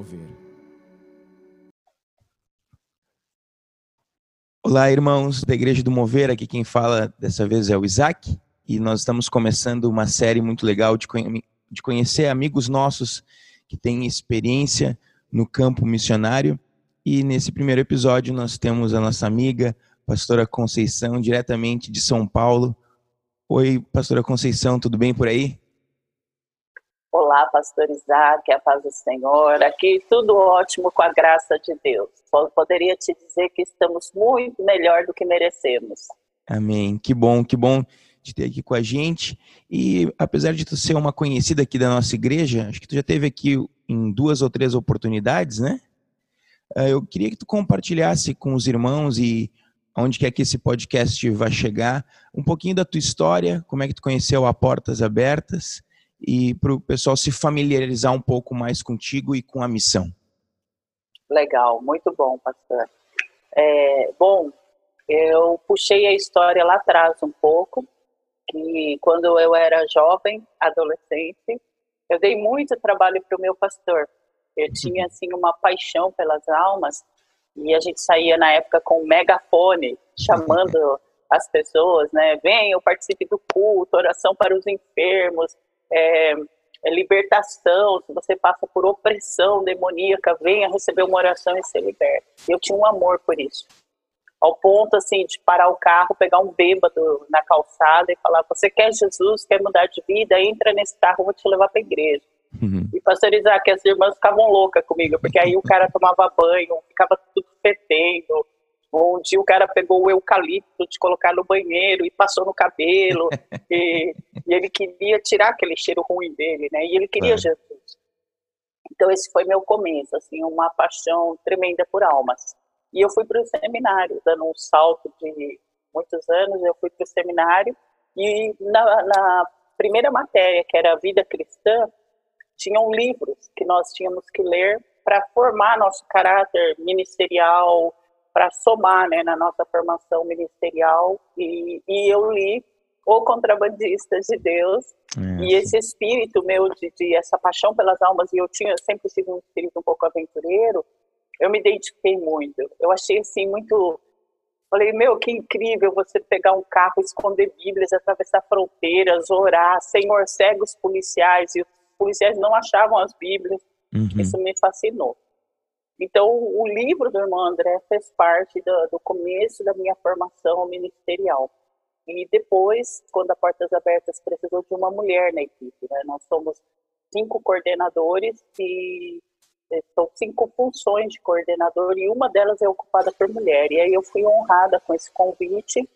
Mover. Olá, irmãos da Igreja do Mover. Aqui quem fala dessa vez é o Isaac e nós estamos começando uma série muito legal de, de conhecer amigos nossos que têm experiência no campo missionário. E nesse primeiro episódio nós temos a nossa amiga, pastora Conceição, diretamente de São Paulo. Oi, pastora Conceição, tudo bem por aí? Olá, pastor Isaac, a paz do Senhor. Aqui tudo ótimo com a graça de Deus. Poderia te dizer que estamos muito melhor do que merecemos. Amém. Que bom, que bom de ter aqui com a gente. E apesar de tu ser uma conhecida aqui da nossa igreja, acho que tu já teve aqui em duas ou três oportunidades, né? Eh, eu queria que tu compartilhasse com os irmãos e onde quer que esse podcast vai chegar, um pouquinho da tua história, como é que tu conheceu a Portas Abertas e para o pessoal se familiarizar um pouco mais contigo e com a missão. Legal, muito bom, pastor. É, bom, eu puxei a história lá atrás um pouco, que quando eu era jovem, adolescente, eu dei muito trabalho para o meu pastor. Eu uhum. tinha assim uma paixão pelas almas e a gente saía na época com um megafone chamando as pessoas, né? Venham, participe do culto, oração para os enfermos, é, é libertação, se você passa por opressão demoníaca, venha receber uma oração e ser liberto. Eu tinha um amor por isso. Ao ponto, assim, de parar o carro, pegar um bêbado na calçada e falar, você quer Jesus, quer mudar de vida? Entra nesse carro, vou te levar para a igreja. Uhum. E pastor Isaac, as irmãs ficavam loucas comigo, porque aí o cara tomava banho, ficava tudo fedendo, um dia o cara pegou o eucalipto de colocar no banheiro e passou no cabelo. e, e, ele queria tirar aquele cheiro ruim dele, né? E ele queria é. Jesus. Então esse foi meu começo, assim, uma paixão tremenda por almas. E eu fui para o seminário, dando um salto de muitos anos, eu fui para o seminário e na, na primeira matéria, que era a vida cristã, tinham livros que nós tínhamos que ler para formar nosso caráter ministerial, para somar né, na nossa formação ministerial. E, e eu li O Contrabandista de Deus. É, e esse espírito meu de, de, essa paixão pelas almas, e eu tinha sempre sido um espírito um pouco aventureiro, eu me identifiquei muito. Eu achei assim muito. Falei, meu, que incrível você pegar um carro, esconder Bíblias, atravessar fronteiras, orar, Senhor, cegos policiais, e os policiais não achavam as Bíblias. Uhum. Isso me fascinou. Então, o livro do irmão André fez parte do, do começo da minha formação ministerial. E depois, quando a Portas Abertas precisou de uma mulher na equipe, né? nós somos cinco coordenadores e é, são cinco funções de coordenador e uma delas é ocupada por mulher. E aí eu fui honrada com esse convite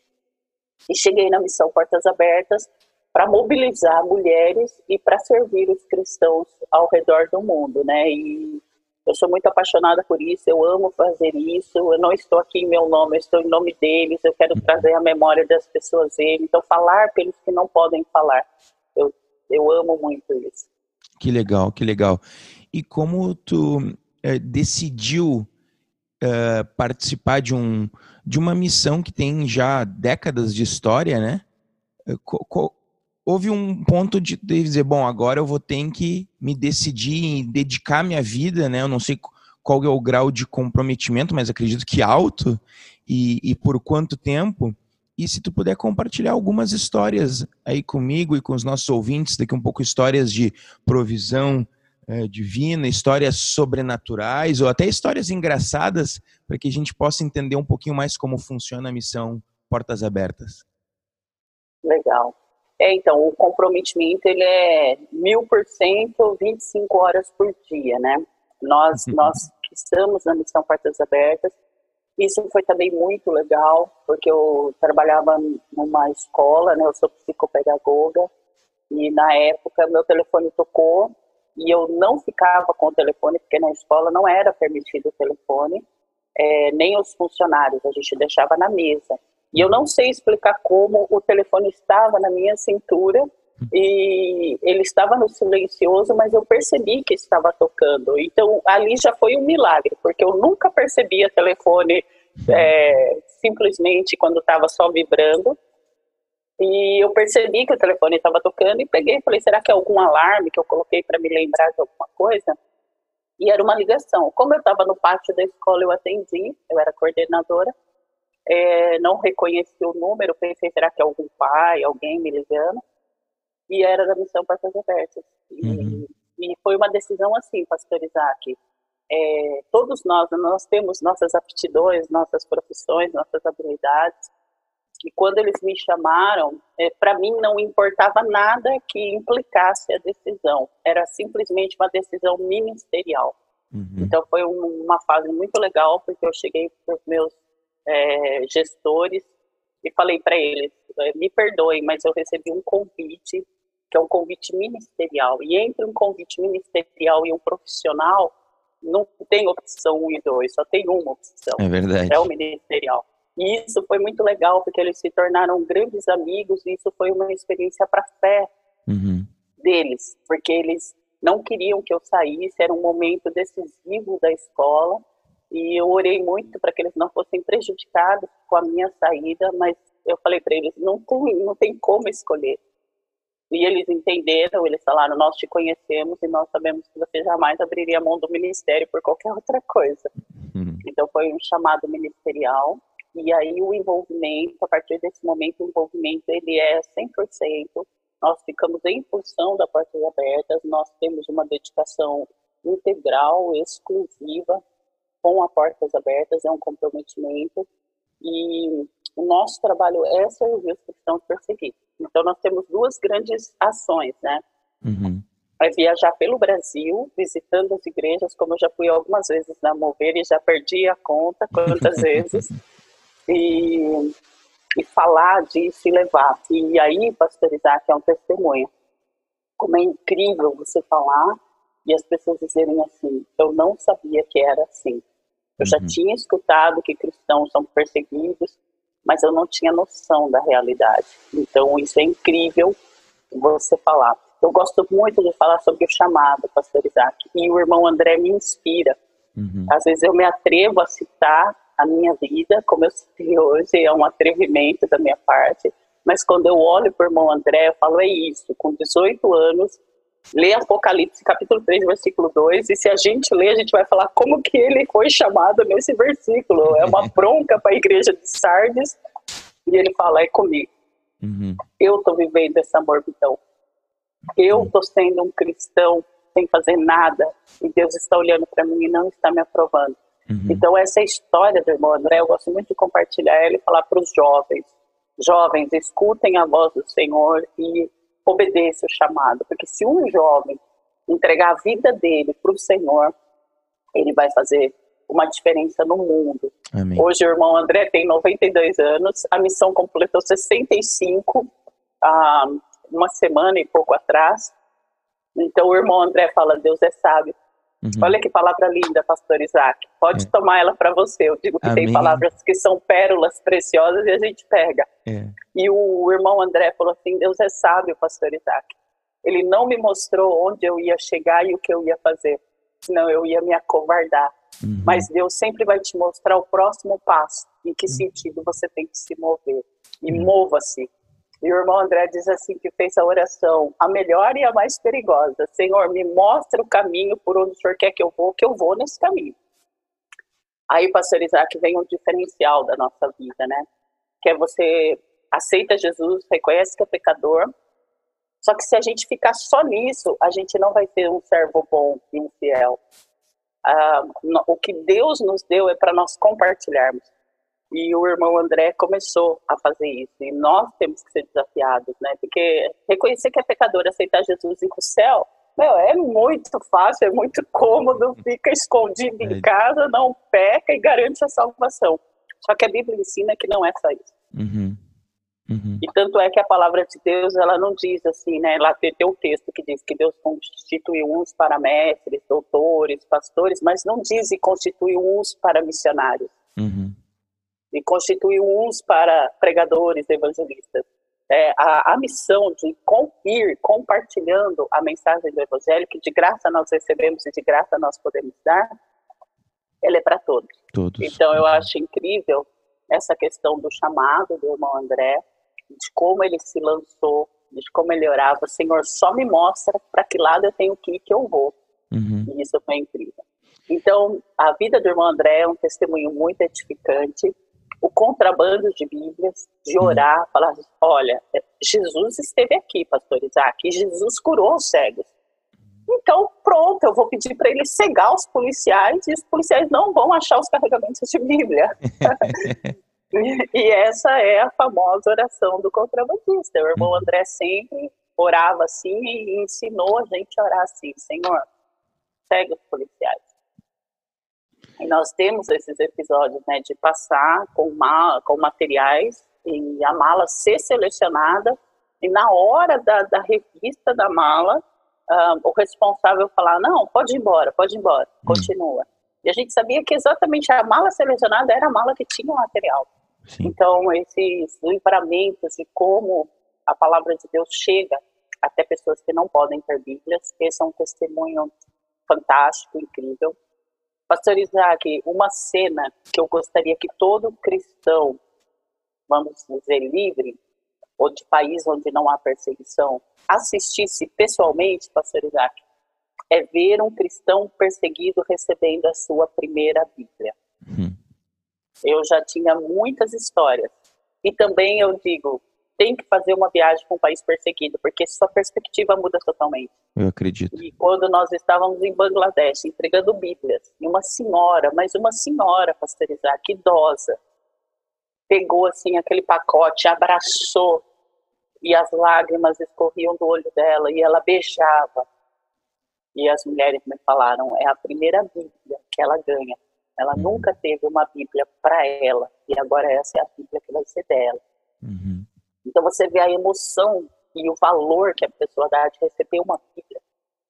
e cheguei na missão Portas Abertas para mobilizar mulheres e para servir os cristãos ao redor do mundo, né? E eu sou muito apaixonada por isso, eu amo fazer isso. Eu não estou aqui em meu nome, eu estou em nome deles. Eu quero trazer a memória das pessoas dele. Então, falar pelos que não podem falar. Eu, eu amo muito isso. Que legal, que legal. E como tu é, decidiu é, participar de, um, de uma missão que tem já décadas de história, né? Eh, houve um ponto de dizer, bom, agora eu vou ter que me decidir e dedicar minha vida, né? Eu não sei qual é o grau de comprometimento, mas acredito que alto, e, e por quanto tempo. E se tu puder compartilhar algumas histórias aí comigo e com os nossos ouvintes, daqui um pouco histórias de provisão é, divina, histórias sobrenaturais, ou até histórias engraçadas, para que a gente possa entender um pouquinho mais como funciona a missão Portas Abertas. Legal. É, então, o comprometimento ele é mil por cento, 25 horas por dia, né? Nós, uhum. nós que estamos na missão Portas Abertas, isso foi também muito legal, porque eu trabalhava numa escola, né? Eu sou psicopedagoga, e na época meu telefone tocou e eu não ficava com o telefone, porque na escola não era permitido o telefone, é, nem os funcionários, a gente deixava na mesa. E eu não sei explicar como o telefone estava na minha cintura e ele estava no silencioso, mas eu percebi que estava tocando. Então ali já foi um milagre, porque eu nunca percebia telefone é, simplesmente quando estava só vibrando. E eu percebi que o telefone estava tocando e peguei e falei: será que é algum alarme que eu coloquei para me lembrar de alguma coisa? E era uma ligação. Como eu estava no pátio da escola, eu atendi, eu era coordenadora, é, não reconheci o número, pensei, será que é algum pai, alguém me ligando? E era da Missão Portas Abertas. E, uhum. e foi uma decisão assim, pastor Isaac. É, todos nós, nós temos nossas aptidões, nossas profissões, nossas habilidades, e quando eles me chamaram, é, para mim não importava nada que implicasse a decisão, era simplesmente uma decisão ministerial. Uhum. Então foi um, uma fase muito legal, porque eu cheguei para os meus é, gestores e falei para eles: é, me perdoem, mas eu recebi um convite, que é um convite ministerial. E entre um convite ministerial e um profissional, não tem opção um e dois, só tem uma opção. É verdade. É o ministerial. E isso foi muito legal, porque eles se tornaram grandes amigos, e isso foi uma experiência para fé uhum. deles, porque eles não queriam que eu saísse, era um momento decisivo da escola, e eu orei muito para que eles não fossem prejudicados com a minha saída, mas eu falei para eles, não tem, não tem como escolher. E eles entenderam, eles falaram, nós te conhecemos e nós sabemos que você jamais abriria a mão do ministério por qualquer outra coisa. Uhum. Então foi um chamado ministerial, e aí o envolvimento, a partir desse momento, o envolvimento ele é 100%. Nós ficamos em função da Portas Abertas, nós temos uma dedicação integral, exclusiva com a Portas Abertas, é um comprometimento. E o nosso trabalho é servir os cristãos perseguidos. Então nós temos duas grandes ações, né? Uhum. É viajar pelo Brasil, visitando as igrejas, como eu já fui algumas vezes na Mover e já perdi a conta quantas vezes e, e falar disso e levar. E aí, pastor Isaac, é um testemunho. Como é incrível você falar e as pessoas dizerem assim: eu não sabia que era assim. Eu uhum. já tinha escutado que cristãos são perseguidos, mas eu não tinha noção da realidade. Então, isso é incrível você falar. Eu gosto muito de falar sobre o chamado, pastor Isaac, e o irmão André me inspira. Uhum. Às vezes eu me atrevo a citar a minha vida, como eu citei hoje, é um atrevimento da minha parte, mas quando eu olho para o irmão André, eu falo, é isso, com 18 anos, lê Apocalipse capítulo 3, versículo 2, e se a gente ler, a gente vai falar como que ele foi chamado nesse versículo. É uma bronca para a igreja de Sardes, e ele fala, é comigo. Uhum. Eu estou vivendo essa morbidão. Eu estou sendo um cristão sem fazer nada, e Deus está olhando para mim e não está me aprovando. Uhum. Então, essa história do irmão André, eu gosto muito de compartilhar ela e falar para os jovens. Jovens, escutem a voz do Senhor e obedeçam o chamado. Porque se um jovem entregar a vida dele para o Senhor, ele vai fazer uma diferença no mundo. Amém. Hoje o irmão André tem 92 anos, a missão completou 65 há uma semana e pouco atrás. Então o irmão André fala: Deus é sábio Uhum. Olha que palavra linda, pastor Isaac. Pode é. tomar ela para você. Eu digo que Amém. tem palavras que são pérolas preciosas e a gente pega. É. E o irmão André falou assim: Deus é sábio, pastor Isaac. Ele não me mostrou onde eu ia chegar e o que eu ia fazer, senão eu ia me acovardar. Uhum. Mas Deus sempre vai te mostrar o próximo passo, em que uhum. sentido você tem que se mover. E uhum. mova-se e o irmão André diz assim que fez a oração, a melhor e a mais perigosa. Senhor, me mostra o caminho por onde o Senhor quer que eu vou, que eu vou nesse caminho. Aí, pastor Isaac, vem o diferencial da nossa vida, né? Que é você aceita Jesus, reconhece que é pecador, só que se a gente ficar só nisso, a gente não vai ter um servo bom e um fiel. Ah, o que Deus nos deu é para nós compartilharmos. E o irmão André começou a fazer isso. E nós temos que ser desafiados, né? Porque reconhecer que é pecador, aceitar Jesus e ir para o céu, meu, é muito fácil, é muito cômodo, fica escondido em é. casa, não peca e garante a salvação. Só que a Bíblia ensina que não é só isso. Uhum. Uhum. E tanto é que a palavra de Deus, ela não diz assim, né? Lá tem, tem um texto que diz que Deus constituiu uns para mestres, doutores, pastores, mas não diz e constituiu uns para missionários. Uhum e constituiu uns para pregadores, evangelistas. É, a, a, missão de com, ir compartilhando a mensagem do Evangelho, que de graça nós recebemos e de graça nós podemos dar, ela é para todos. todos. Então eu acho incrível essa questão do chamado do irmão André, de como ele se lançou, de como ele orava, Senhor, só me mostra para que lado eu tenho que ir, que eu vou. Uhum. E isso foi incrível. Então, a vida do irmão André é um testemunho muito edificante. O contrabando de Bíblias, de orar, falar: olha, Jesus esteve aqui, pastor Isaac, e Jesus curou os cegos. Então, pronto, eu vou pedir para ele cegar os policiais e os policiais não vão achar os carregamentos de Bíblia. e essa é a famosa oração do contrabandista. O irmão André sempre orava assim e ensinou a gente a orar assim: Senhor, segue os policiais. E nós temos esses episódios né, de passar com, com materiais e a mala ser selecionada e na hora da, da revista da mala uh, o responsável falar, não, pode ir embora, pode ir embora, hum. continua. E a gente sabia que exatamente a mala selecionada era a mala que tinha o material. Sim. Então, esses livramentos de como a palavra de Deus chega até pessoas que não podem ter Bíblias, esse é um testemunho fantástico, incrível. Pastor Isaac, uma cena que eu gostaria que todo cristão, vamos dizer, livre, ou de país onde não há perseguição, assistisse pessoalmente, pastor Isaac, é ver um cristão perseguido recebendo a sua primeira Bíblia. Uhum. Eu já tinha muitas histórias. E também eu digo, tem que fazer uma viagem para um país perseguido, porque sua perspectiva muda totalmente. Eu acredito. E quando nós estávamos em Bangladesh entregando Bíblias, e uma senhora, mas uma senhora, pastor Isaac, idosa, pegou assim aquele pacote, abraçou e as lágrimas escorriam do olho dela e ela beijava. E as mulheres me falaram, é a primeira Bíblia que ela ganha. Ela uhum. nunca teve uma Bíblia para ela e agora essa é a Bíblia que vai ser dela. Uhum. Então você vê a emoção e o valor que a pessoa dá de receber uma Bíblia.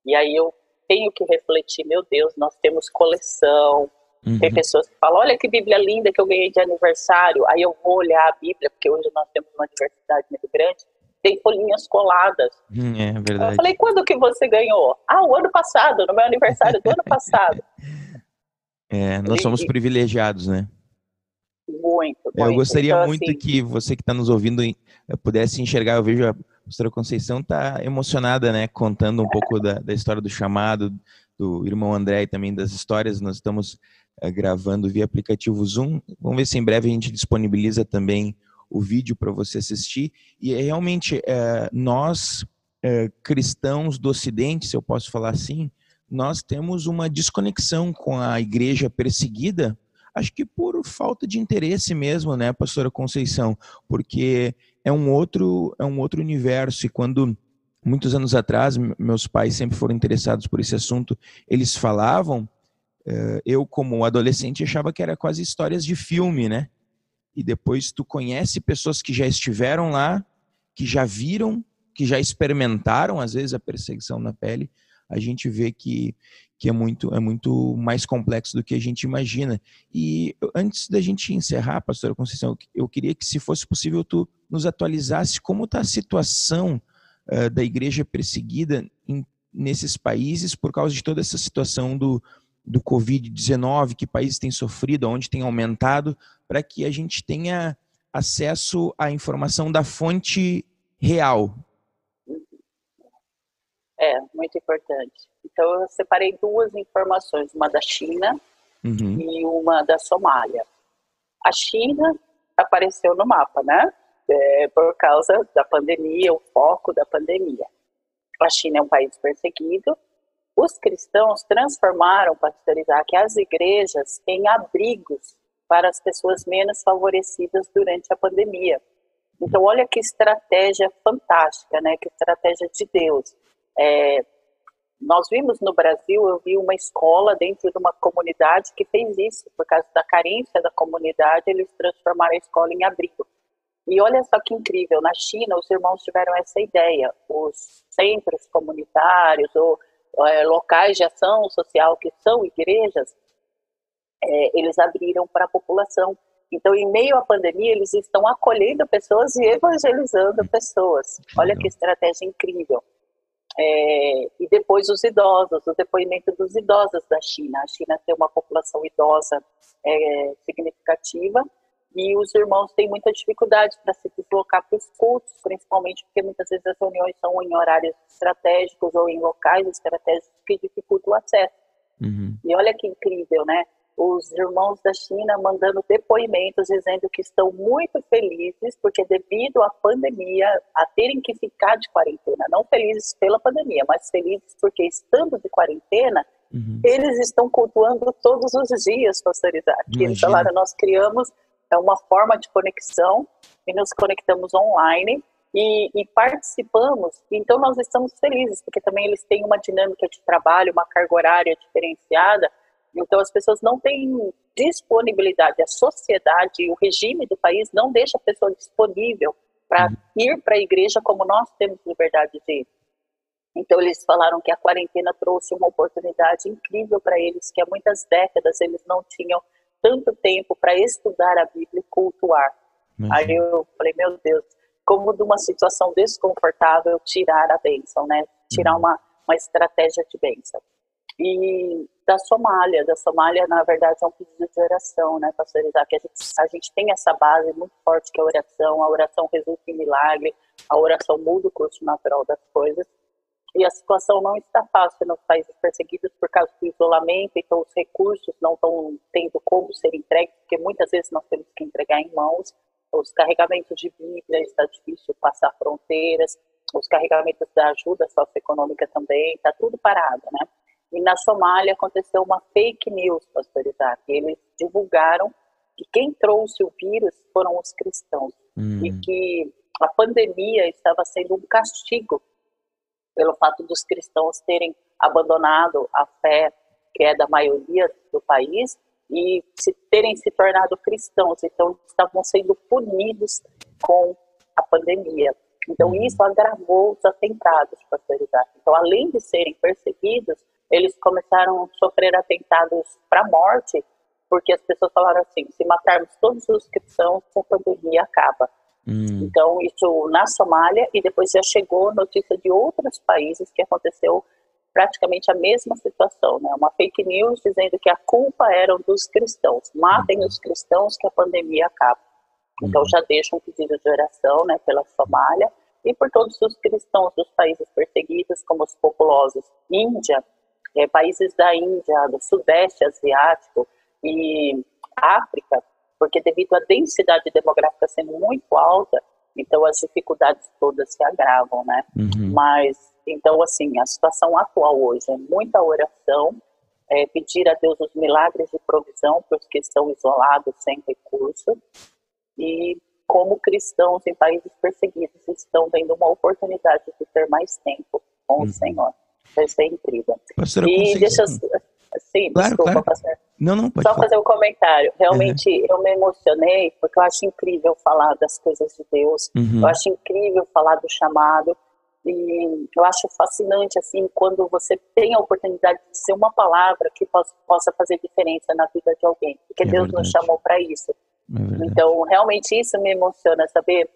E aí eu tenho que refletir, meu Deus, nós temos coleção, Uhum. Tem pessoas que falam, olha que Bíblia linda que eu ganhei de aniversário. Aí eu vou olhar a Bíblia, porque hoje nós temos uma diversidade muito grande, tem folhinhas coladas. Hum, é verdade. Eu falei, quando que você ganhou? Ah, o ano passado, no meu aniversário do ano passado. É, nós somos privilegiados, né? Muito, muito. Eu gostaria então, muito assim, que você que está nos ouvindo pudesse enxergar. Eu vejo a pastora Conceição está emocionada, né? Contando um pouco da, da história do chamado, do irmão André e também das histórias. Nós estamos uh, gravando via aplicativo Zoom. Vamos ver se em breve a gente disponibiliza também o vídeo para você assistir. E é realmente é, nós, é, cristãos do Ocidente, se eu posso falar assim, nós temos uma desconexão com a igreja perseguida, acho que por falta de interesse mesmo, né, pastora Conceição? Porque é um outro, é um outro universo. E quando muitos anos atrás, meus pais sempre foram interessados por esse assunto, eles falavam, é, eu como adolescente achava que era quase histórias de filme, né? e depois tu conhece pessoas que já estiveram lá, que já viram, que já experimentaram às vezes a perseguição na pele, a gente vê que, que é muito é muito mais complexo do que a gente imagina. E antes da gente encerrar, pastora Conceição, eu queria que se fosse possível tu nos atualizasse como está a situação uh, da igreja perseguida em, nesses países por causa de toda essa situação do do Covid-19, que países têm sofrido, onde tem aumentado, para que a gente tenha acesso à informação da fonte real. É, muito importante. Então, eu separei duas informações, uma da China uhum. e uma da Somália. A China apareceu no mapa, né? É, por causa da pandemia, o foco da pandemia. A China é um país perseguido, os cristãos transformaram, pastor Isaac, as igrejas em abrigos para as pessoas menos favorecidas durante a pandemia. Então, olha que estratégia fantástica, né? Que estratégia de Deus. É, nós vimos no Brasil, eu vi uma escola dentro de uma comunidade que fez isso, por causa da carência da comunidade, eles transformaram a escola em abrigo. E olha só que incrível, na China os irmãos tiveram essa ideia, os centros comunitários ou é, locais de ação social que são igrejas, é, eles abriram para a população. Então, em meio à pandemia, eles estão acolhendo pessoas e evangelizando pessoas. Olha que estratégia incrível. É, e depois os idosos, o depoimento dos idosos da China. A China tem uma população idosa é, significativa e os irmãos têm muita dificuldade para se deslocar para os cultos, principalmente porque muitas vezes as reuniões são em horários estratégicos ou em locais estratégicos que dificultam o acesso. Uhum. E olha que incrível, né? Os irmãos da China mandando depoimentos dizendo que estão muito felizes porque devido à pandemia, a terem que ficar de quarentena, não felizes pela pandemia, mas felizes porque estando de quarentena, uhum. eles estão cultuando todos os dias, pastor Isaac. Eles falaram, nós criamos é uma forma de conexão e nos conectamos online e, e, participamos, então nós estamos felizes, porque também eles têm uma dinâmica de trabalho, uma carga horária diferenciada, então as pessoas não têm disponibilidade, a sociedade o regime do país não deixa a pessoa disponível para uhum. ir para a igreja como nós temos liberdade de ir. Então eles falaram que a quarentena trouxe uma oportunidade incrível para eles, que há muitas décadas eles não tinham tanto tempo para estudar a Bíblia e cultuar. Aí eu falei, meu Deus, como de uma situação desconfortável tirar a bênção, né? Tirar uhum. uma, uma estratégia de bênção. E da Somália, da Somália, na verdade, é um pedido de oração, né, pastor Isaac? A gente, a gente tem essa base muito forte que é a oração, a oração resulta em milagre, a oração muda o curso natural das coisas. E a situação não está fácil nos países perseguidos por causa do isolamento, então os recursos não estão tendo como ser entregues, porque muitas vezes nós temos que entregar em mãos os carregamentos de Bíblia, está difícil passar fronteiras, os carregamentos da ajuda socioeconômica também, está tudo parado, né? E na Somália aconteceu uma fake news, pastor Isaac. Eles divulgaram que quem trouxe o vírus foram os cristãos hum. e que a pandemia estava sendo um castigo pelo fato dos cristãos terem abandonado a fé que é da maioria do país e se terem se tornado cristãos, então estavam sendo punidos com a pandemia. Então uhum. isso agravou os atentados, pastor Isaac. Então, além de serem perseguidos, eles começaram a sofrer atentados para a morte, porque as pessoas falaram assim: se matarmos todos os cristãos, a pandemia acaba. Hum. Então, isso na Somália, e depois já chegou notícia de outros países que aconteceu praticamente a mesma situação, né? Uma fake news dizendo que a culpa era dos cristãos. Matem uhum. os cristãos que a pandemia acaba. Então uhum. já deixa um pedido de oração, né, pela Somália e por todos os cristãos dos países perseguidos, como os populosos Índia, é, países da Índia, do Sudeste Asiático e África, porque devido à densidade demográfica sendo muito alta, então as dificuldades todas se agravam, né? Uhum. Mas então, assim, a situação atual hoje é muita oração, é, pedir a Deus os milagres de provisão para os que estão isolados, sem recurso, e como cristãos em países perseguidos estão tendo uma oportunidade de ter mais tempo com uhum. o Senhor. Isso é incrível. Pastora, e deixa Sim, claro, desculpa, claro. pastor. Não, não, pode Só falar. fazer um comentário. Realmente, uhum. eu me emocionei, porque eu acho incrível falar das coisas de Deus. Uhum. Eu acho incrível falar do chamado. E eu acho fascinante, assim, quando você tem a oportunidade de ser uma palavra que possa fazer diferença na vida de alguém, porque é Deus verdade. nos chamou para isso. É então, realmente isso me emociona, saber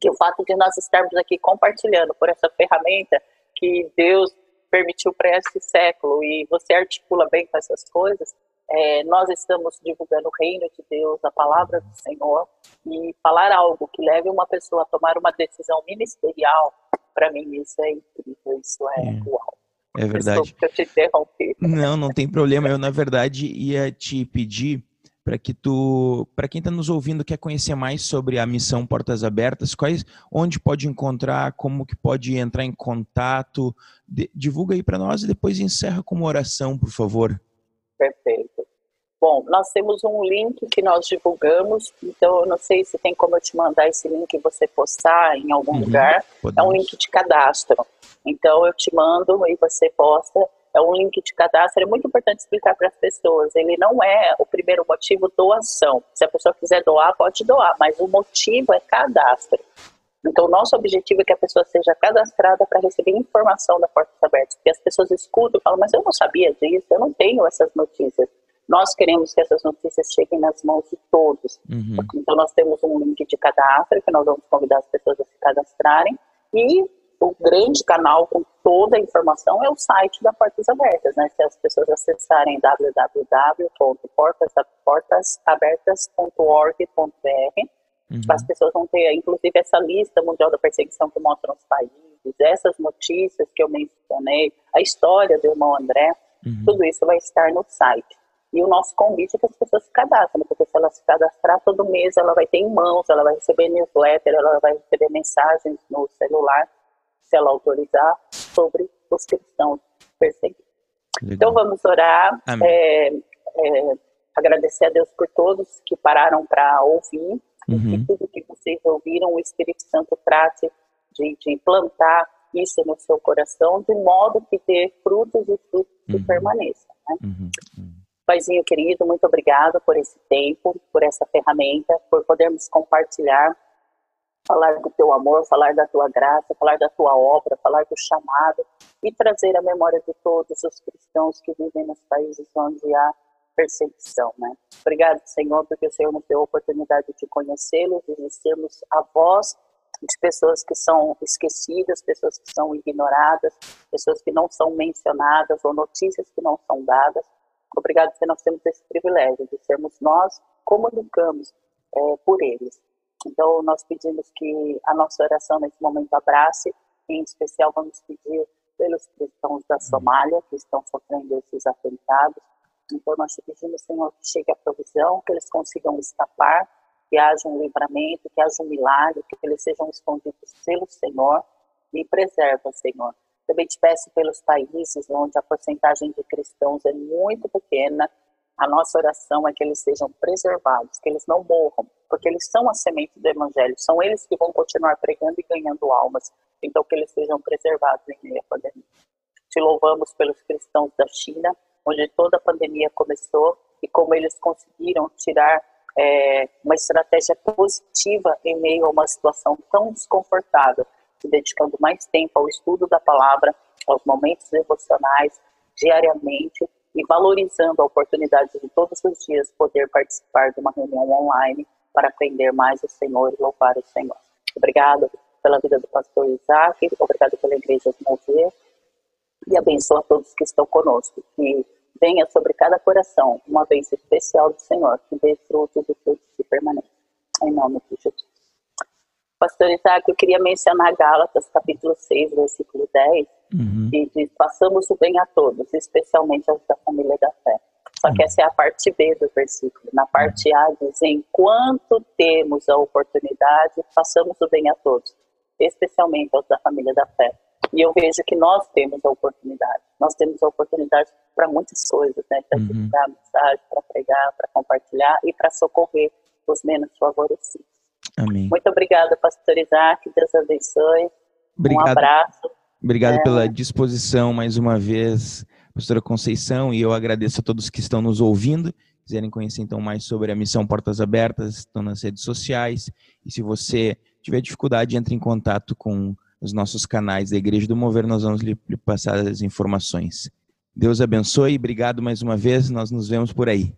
que o fato de nós estarmos aqui compartilhando por essa ferramenta que Deus permitiu para esse século e você articula bem com essas coisas, é, nós estamos divulgando o reino de Deus, a palavra do Senhor, e falar algo que leve uma pessoa a tomar uma decisão ministerial para mim isso é incrível, isso é, é. uau. É verdade. eu te interrompi. Não, não tem problema. Eu, na verdade, ia te pedir para que tu, para quem está nos ouvindo, quer conhecer mais sobre a missão Portas Abertas, quais, onde pode encontrar, como que pode entrar em contato, de, divulga aí para nós e depois encerra com uma oração, por favor. Perfeito. Bom, nós temos um link que nós divulgamos, então eu não sei se tem como eu te mandar esse link e você postar em algum uhum, lugar. Podemos. É um link de cadastro. Então eu te mando e você posta. É um link de cadastro. É muito importante explicar para as pessoas. Ele não é o primeiro motivo doação. Se a pessoa quiser doar, pode doar, mas o motivo é cadastro. Então, nosso objetivo é que a pessoa seja cadastrada para receber informação da Portas Abertas. Porque as pessoas escutam e falam, mas eu não sabia disso, eu não tenho essas notícias. Nós queremos que essas notícias cheguem nas mãos de todos. Uhum. Então, nós temos um link de cadastro que nós vamos convidar as pessoas a se cadastrarem. E o grande canal com toda a informação é o site da Portas Abertas, né? Se as pessoas acessarem www.portasabertas.org.br, uhum. as pessoas vão ter, inclusive, essa lista mundial da perseguição que mostra os países, essas notícias que eu mencionei, a história do irmão André, Uhum. Tudo isso vai estar no site. E o nosso convite é que as pessoas se cadastrem, porque se ela se cadastrar todo mês, ela vai ter em mãos, ela vai receber newsletter, ela vai receber mensagens no celular, se ela autorizar, sobre os cristãos perseguidos. Então vamos orar, é, é, agradecer a Deus por todos que pararam para ouvir, uhum. e tudo que vocês ouviram, o Espírito Santo trate de, de plantar isso no seu coração, de modo que dê frutos e frutos uhum. que permaneçam. Né? Uhum. uhum. Paizinho querido, muito obrigado por esse tempo, por essa ferramenta, por podermos compartilhar, falar do teu amor, falar da tua graça, falar da tua obra, falar do chamado e trazer a memória de todos os cristãos que vivem nos países onde há perseguição, né? Obrigado, Senhor, porque o Senhor nos deu a oportunidade de conhecê-los, de sermos a voz de pessoas que são esquecidas, pessoas que são ignoradas, pessoas que não são mencionadas ou notícias que não são dadas. Obrigado porque nós temos esse privilégio de sermos nós comunicamos é, por eles. Então, nós pedimos que a nossa oração nesse momento abrace, em especial vamos pedir pelos cristãos da Somália que estão sofrendo esses atentados. Então, nós te pedimos, Senhor, que chegue a provisão, que eles consigam escapar, que haja um livramento, que haja um milagre, que eles sejam escondidos pelo Senhor e preserva, Senhor. Também te peço pelos países onde a porcentagem de cristãos é muito pequena, a nossa oração é que eles sejam preservados, que eles não morram, porque eles são a semente do Evangelho, são eles que vão continuar pregando e ganhando almas, então que eles sejam preservados em meio à pandemia. Te louvamos pelos cristãos da China, onde toda a pandemia começou e como eles conseguiram tirar é, uma estratégia positiva em meio a uma situação tão desconfortável, se dedicando mais tempo ao estudo da palavra, aos momentos devocionais, diariamente, e valorizando a oportunidade de todos os dias poder participar de uma reunião online para aprender mais o Senhor e louvar o Senhor. Obrigado pela vida do pastor Isaac, obrigado pela igreja de Mover, e abençoa a todos que estão conosco, que venha sobre cada coração uma bênção especial do Senhor, que dê frutos e frutos que permanecem. Em nome de Jesus. Pastor Isaac, eu queria mencionar Gálatas, capítulo 6, versículo 10, uhum. que diz, passamos o bem a todos, especialmente aos da família da fé. Só que uhum. essa é a parte B do versículo. Na parte A diz, enquanto temos a oportunidade, passamos o bem a todos, especialmente aos da família da fé. E eu vejo que nós temos a oportunidade. Nós temos a oportunidade para muitas coisas, né? Para uhum. a mensagem, para pregar, para compartilhar e para socorrer os menos favorecidos. Amém. Muito obrigada, pastor Isaac. Deus abençoe. Obrigado. Um abraço. Obrigado é... pela disposição mais uma vez, pastora Conceição, e eu agradeço a todos que estão nos ouvindo. Quiserem conhecer então mais sobre a missão Portas Abertas, estão nas redes sociais. E se você tiver dificuldade, entre em contato com os nossos canais da Igreja do Mover, nós vamos lhe passar as informações. Deus abençoe, obrigado mais uma vez, nós nos vemos por aí.